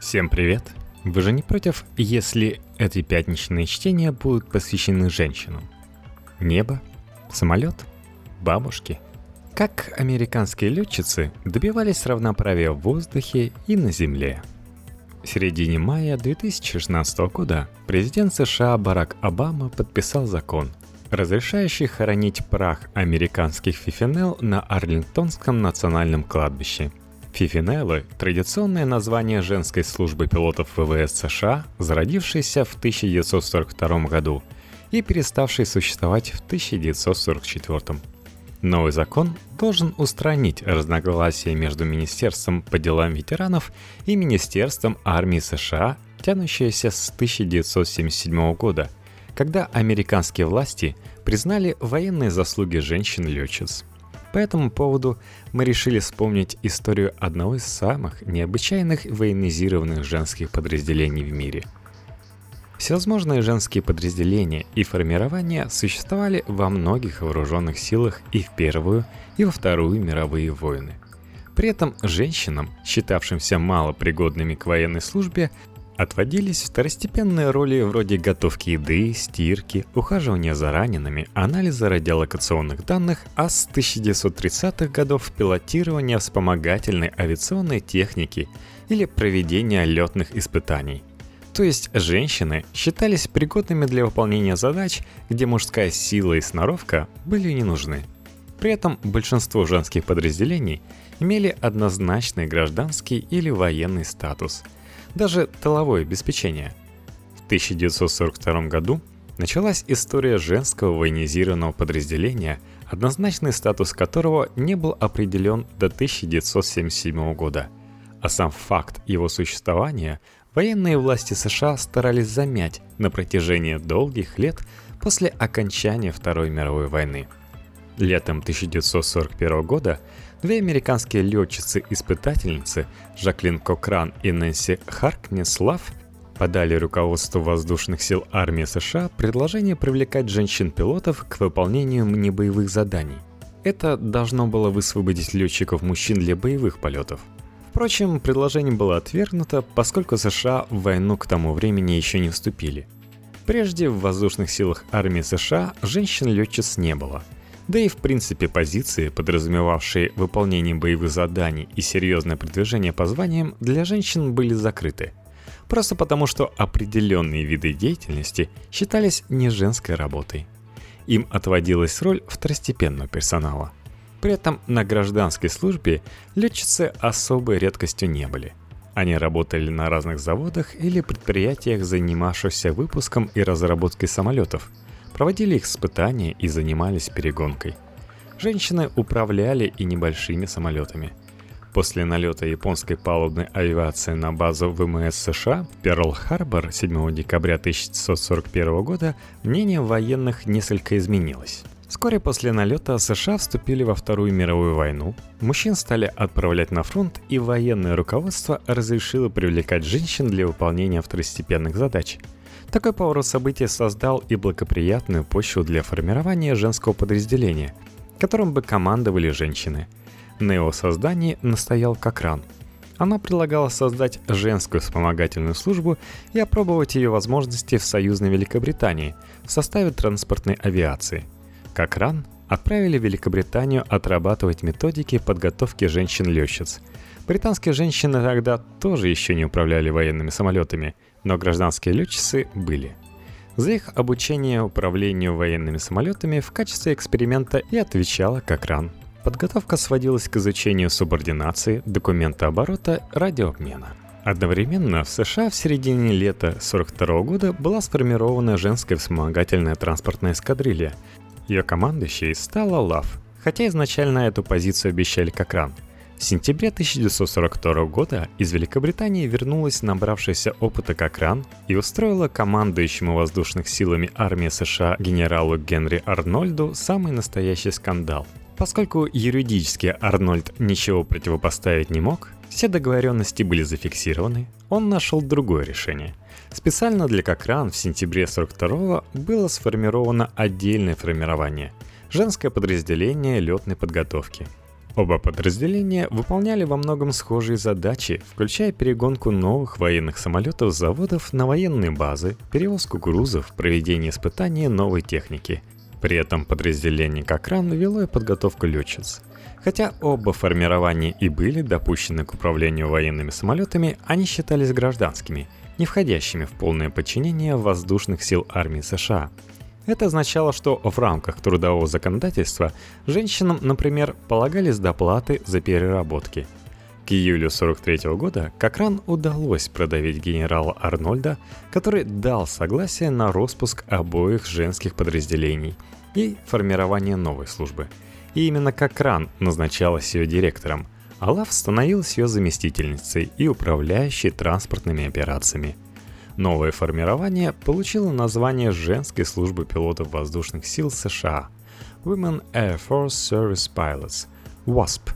Всем привет! Вы же не против, если эти пятничные чтения будут посвящены женщинам? Небо? Самолет? Бабушки? Как американские летчицы добивались равноправия в воздухе и на земле? В середине мая 2016 года президент США Барак Обама подписал закон, разрешающий хоронить прах американских фифинел на Арлингтонском национальном кладбище – Фифинеллы – традиционное название женской службы пилотов ВВС США, зародившейся в 1942 году и переставшей существовать в 1944. Новый закон должен устранить разногласия между Министерством по делам ветеранов и Министерством армии США, тянущиеся с 1977 года, когда американские власти признали военные заслуги женщин-летчиц. По этому поводу мы решили вспомнить историю одного из самых необычайных военизированных женских подразделений в мире. Всевозможные женские подразделения и формирования существовали во многих вооруженных силах и в Первую, и во Вторую мировые войны. При этом женщинам, считавшимся малопригодными к военной службе, Отводились второстепенные роли вроде готовки еды, стирки, ухаживания за ранеными, анализа радиолокационных данных, а с 1930-х годов пилотирования вспомогательной авиационной техники или проведения летных испытаний. То есть женщины считались пригодными для выполнения задач, где мужская сила и сноровка были не нужны. При этом большинство женских подразделений имели однозначный гражданский или военный статус – даже тыловое обеспечение. В 1942 году началась история женского военизированного подразделения, однозначный статус которого не был определен до 1977 года. А сам факт его существования военные власти США старались замять на протяжении долгих лет после окончания Второй мировой войны. Летом 1941 года Две американские летчицы-испытательницы Жаклин Кокран и Нэнси Харкнеслав подали руководству воздушных сил армии США предложение привлекать женщин-пилотов к выполнению небоевых заданий. Это должно было высвободить летчиков-мужчин для боевых полетов. Впрочем, предложение было отвергнуто, поскольку США в войну к тому времени еще не вступили. Прежде в воздушных силах армии США женщин-летчиц не было – да и в принципе позиции, подразумевавшие выполнение боевых заданий и серьезное продвижение по званиям, для женщин были закрыты. Просто потому, что определенные виды деятельности считались не женской работой. Им отводилась роль второстепенного персонала. При этом на гражданской службе летчицы особой редкостью не были. Они работали на разных заводах или предприятиях, занимавшихся выпуском и разработкой самолетов – проводили их испытания и занимались перегонкой. Женщины управляли и небольшими самолетами. После налета японской палубной авиации на базу ВМС США в Перл-Харбор 7 декабря 1941 года мнение военных несколько изменилось. Вскоре после налета США вступили во Вторую мировую войну, мужчин стали отправлять на фронт, и военное руководство разрешило привлекать женщин для выполнения второстепенных задач – такой поворот событий создал и благоприятную почву для формирования женского подразделения, которым бы командовали женщины. На его создании настоял Кокран. Она предлагала создать женскую вспомогательную службу и опробовать ее возможности в союзной Великобритании в составе транспортной авиации. Кокран отправили в Великобританию отрабатывать методики подготовки женщин-летчиц. Британские женщины тогда тоже еще не управляли военными самолетами – но гражданские летчицы были. За их обучение управлению военными самолетами в качестве эксперимента и отвечала Кокран. Подготовка сводилась к изучению субординации, документа оборота, радиообмена. Одновременно в США в середине лета 1942 года была сформирована женская вспомогательная транспортная эскадрилья. Ее командующей стала Лав, хотя изначально эту позицию обещали Кокран – в сентябре 1942 года из Великобритании вернулась набравшаяся опыта Кокран и устроила командующему воздушных силами армии США генералу Генри Арнольду самый настоящий скандал. Поскольку юридически Арнольд ничего противопоставить не мог, все договоренности были зафиксированы, он нашел другое решение. Специально для Кокран в сентябре 1942 было сформировано отдельное формирование – женское подразделение летной подготовки – Оба подразделения выполняли во многом схожие задачи, включая перегонку новых военных самолетов с заводов на военные базы, перевозку грузов, проведение испытаний новой техники. При этом подразделение Кокран вело и подготовку летчиц. Хотя оба формирования и были допущены к управлению военными самолетами, они считались гражданскими, не входящими в полное подчинение воздушных сил армии США – это означало, что в рамках трудового законодательства женщинам, например, полагались доплаты за переработки. К июлю 43 года Кокран удалось продавить генерала Арнольда, который дал согласие на распуск обоих женских подразделений и формирование новой службы. И именно Кокран назначалась ее директором, а Лав становилась ее заместительницей и управляющей транспортными операциями – Новое формирование получило название женской службы пилотов воздушных сил США Women Air Force Service Pilots WASP.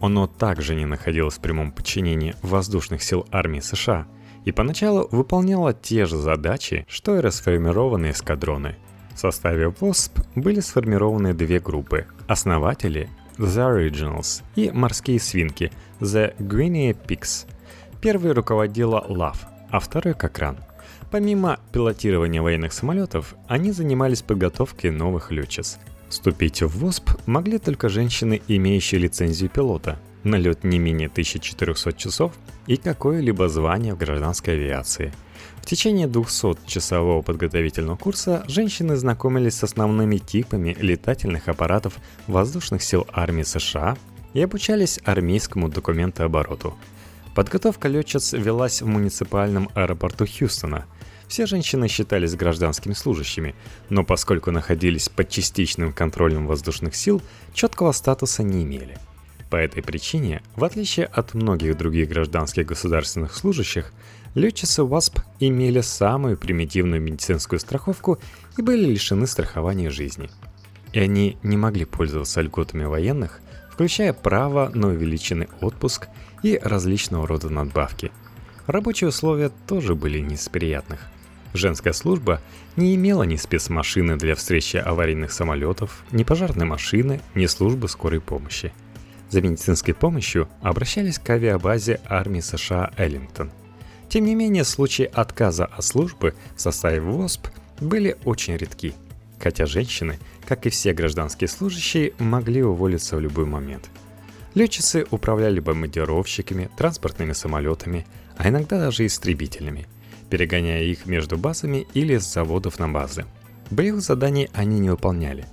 Оно также не находилось в прямом подчинении воздушных сил армии США и поначалу выполняло те же задачи, что и расформированные эскадроны. В составе WASP были сформированы две группы – основатели The Originals и морские свинки The Guinea Pigs. Первый руководила Love, а второй как ран. Помимо пилотирования военных самолетов, они занимались подготовкой новых летчиц. Вступить в ВОСП могли только женщины, имеющие лицензию пилота, налет не менее 1400 часов и какое-либо звание в гражданской авиации. В течение 200-часового подготовительного курса женщины знакомились с основными типами летательных аппаратов воздушных сил армии США и обучались армейскому документообороту – Подготовка летчиц велась в муниципальном аэропорту Хьюстона. Все женщины считались гражданскими служащими, но поскольку находились под частичным контролем воздушных сил, четкого статуса не имели. По этой причине, в отличие от многих других гражданских государственных служащих, летчицы ВАСП имели самую примитивную медицинскую страховку и были лишены страхования жизни. И они не могли пользоваться льготами военных, включая право на увеличенный отпуск – и различного рода надбавки. Рабочие условия тоже были не из приятных. Женская служба не имела ни спецмашины для встречи аварийных самолетов, ни пожарной машины, ни службы скорой помощи. За медицинской помощью обращались к авиабазе армии США Эллингтон. Тем не менее, случаи отказа от службы в составе ВОСП были очень редки, хотя женщины, как и все гражданские служащие, могли уволиться в любой момент – Летчицы управляли бомбардировщиками, транспортными самолетами, а иногда даже истребителями, перегоняя их между базами или с заводов на базы. Боевых заданий они не выполняли.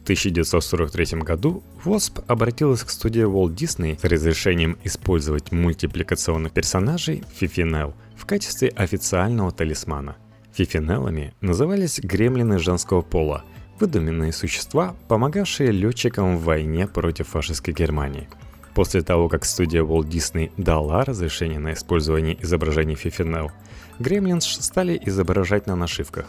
В 1943 году ВОСП обратилась к студии Walt Disney с разрешением использовать мультипликационных персонажей Фифинел в качестве официального талисмана. Фифинелами назывались гремлины женского пола – выдуманные существа, помогавшие летчикам в войне против фашистской Германии. После того, как студия Walt Disney дала разрешение на использование изображений Фифинел, Гремлинс стали изображать на нашивках.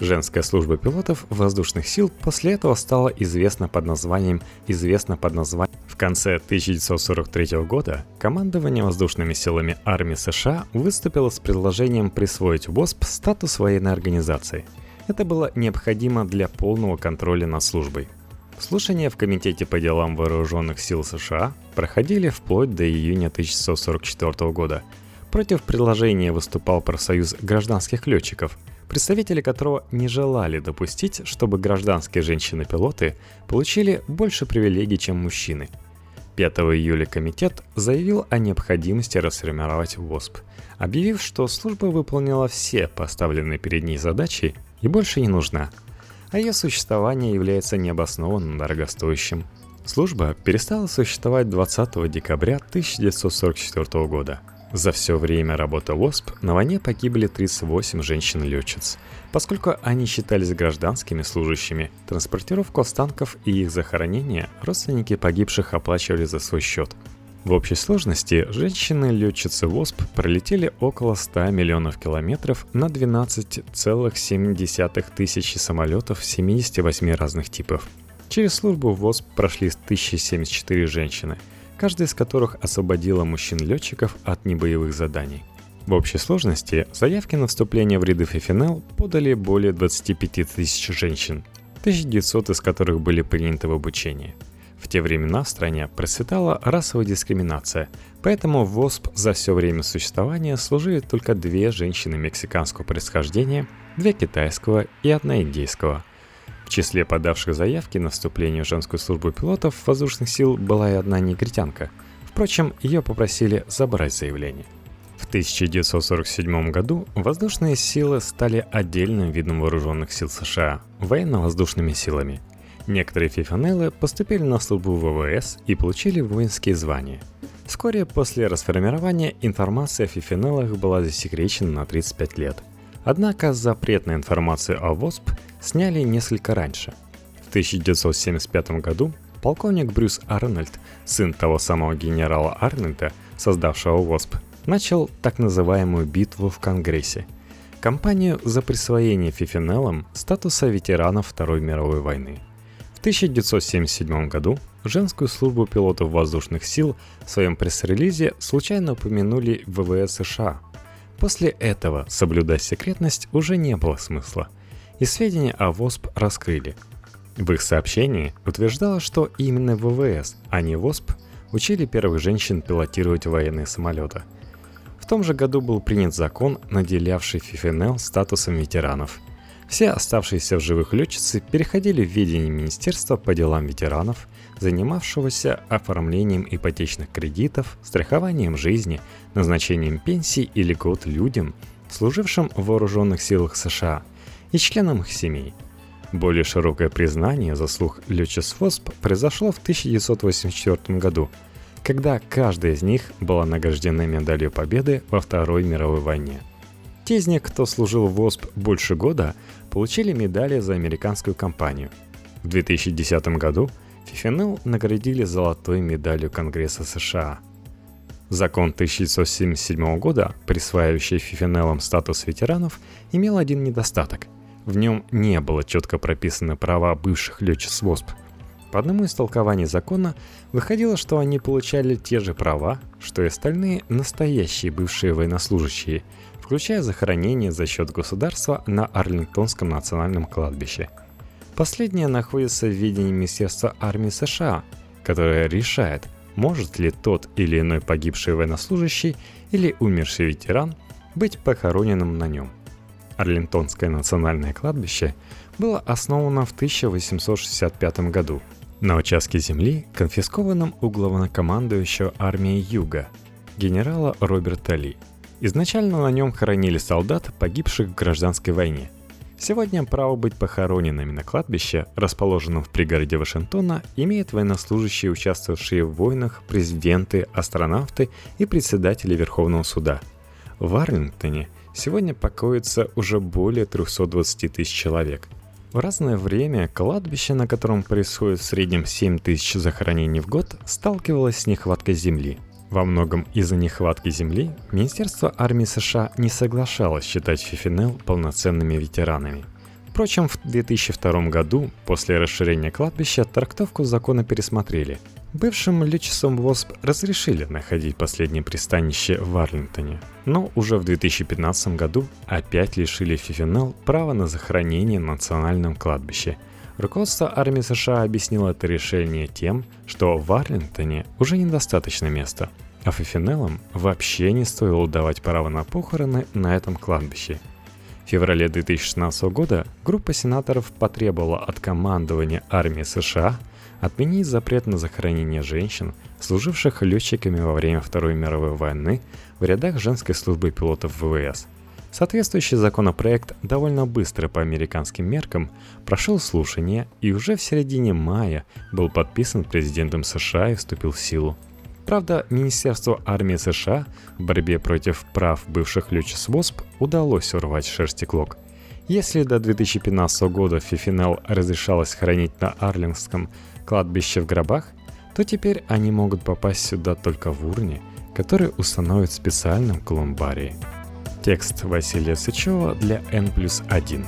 Женская служба пилотов воздушных сил после этого стала известна под названием «Известна под названием». В конце 1943 года командование воздушными силами армии США выступило с предложением присвоить ВОСП статус военной организации – это было необходимо для полного контроля над службой. Слушания в Комитете по делам вооруженных сил США проходили вплоть до июня 1944 года. Против предложения выступал профсоюз гражданских летчиков, представители которого не желали допустить, чтобы гражданские женщины-пилоты получили больше привилегий, чем мужчины. 5 июля комитет заявил о необходимости расформировать ВОСП, объявив, что служба выполнила все поставленные перед ней задачи и больше не нужна, а ее существование является необоснованным дорогостоящим. Служба перестала существовать 20 декабря 1944 года. За все время работы ВОСП на войне погибли 38 женщин-летчиц. Поскольку они считались гражданскими служащими, транспортировку останков и их захоронение родственники погибших оплачивали за свой счет – в общей сложности женщины-летчицы ВОСП пролетели около 100 миллионов километров на 12,7 тысячи самолетов 78 разных типов. Через службу ВОСП прошли 1074 женщины, каждая из которых освободила мужчин-летчиков от небоевых заданий. В общей сложности заявки на вступление в ряды ФФНЛ подали более 25 тысяч женщин, 1900 из которых были приняты в обучение – В те времена в стране процветала расовая дискриминация, поэтому в ВОСП за все время существования служили только две женщины мексиканского происхождения, две китайского и одна индейского. В числе подавших заявки на вступление в женскую службу пилотов воздушных сил была и одна негритянка. Впрочем, ее попросили забрать заявление. В 1947 году воздушные силы стали отдельным видом вооруженных сил США – военно-воздушными силами. Некоторые фифанеллы поступили на службу в ВВС и получили воинские звания. Вскоре после расформирования информация о фифенеллах была засекречена на 35 лет. Однако запрет на информацию о ВОСП сняли несколько раньше. В 1975 году полковник Брюс Арнольд, сын того самого генерала Арнольда, создавшего ВОСП, начал так называемую битву в Конгрессе. Кампанию за присвоение Фифинеллам статуса ветеранов Второй мировой войны. В 1977 году женскую службу пилотов воздушных сил в своем пресс-релизе случайно упомянули ВВС США. После этого соблюдать секретность уже не было смысла, и сведения о ВОСП раскрыли. В их сообщении утверждалось, что именно ВВС, а не ВОСП, учили первых женщин пилотировать военные самолеты – в том же году был принят закон, наделявший ФИФНЛ статусом ветеранов. Все оставшиеся в живых летчицы переходили в ведение Министерства по делам ветеранов, занимавшегося оформлением ипотечных кредитов, страхованием жизни, назначением пенсий и льгот людям, служившим в вооруженных силах США и членам их семей. Более широкое признание заслуг летчиц ФОСП произошло в 1984 году – когда каждая из них была награждена медалью победы во Второй мировой войне. Те из них, кто служил в ВОСП больше года, получили медали за американскую кампанию. В 2010 году Фифенел наградили золотой медалью Конгресса США. Закон 1977 года, присваивающий Фифенелам статус ветеранов, имел один недостаток. В нем не было четко прописаны права бывших летчиц ВОСП – по одному из толкований закона выходило, что они получали те же права, что и остальные настоящие бывшие военнослужащие, включая захоронение за счет государства на Арлингтонском национальном кладбище. Последнее находится в ведении Министерства армии США, которое решает, может ли тот или иной погибший военнослужащий или умерший ветеран быть похороненным на нем. Арлингтонское национальное кладбище было основано в 1865 году – на участке земли, конфискованном у главнокомандующего армии Юга, генерала Роберта Ли. Изначально на нем хоронили солдат, погибших в гражданской войне. Сегодня право быть похороненными на кладбище, расположенном в пригороде Вашингтона, имеют военнослужащие, участвовавшие в войнах, президенты, астронавты и председатели Верховного суда. В Арлингтоне сегодня покоится уже более 320 тысяч человек – в разное время кладбище, на котором происходит в среднем 7 тысяч захоронений в год, сталкивалось с нехваткой земли. Во многом из-за нехватки земли Министерство армии США не соглашалось считать Фифинел полноценными ветеранами. Впрочем, в 2002 году, после расширения кладбища, трактовку закона пересмотрели – Бывшим летчицам ВОСП разрешили находить последнее пристанище в Арлингтоне, но уже в 2015 году опять лишили Фифинел права на захоронение на национальном кладбище. Руководство армии США объяснило это решение тем, что в Арлингтоне уже недостаточно места, а Фифинелам вообще не стоило давать право на похороны на этом кладбище. В феврале 2016 года группа сенаторов потребовала от командования армии США отменить запрет на захоронение женщин, служивших летчиками во время Второй мировой войны в рядах женской службы пилотов ВВС. Соответствующий законопроект довольно быстро по американским меркам прошел слушание и уже в середине мая был подписан президентом США и вступил в силу. Правда, Министерству армии США в борьбе против прав бывших летчиц ВОСП удалось урвать шерсти клок. Если до 2015 года Фифинел разрешалось хранить на Арлингском кладбище в гробах, то теперь они могут попасть сюда только в урне, который установят в специальном колумбарии. Текст Василия Сычева для N 1.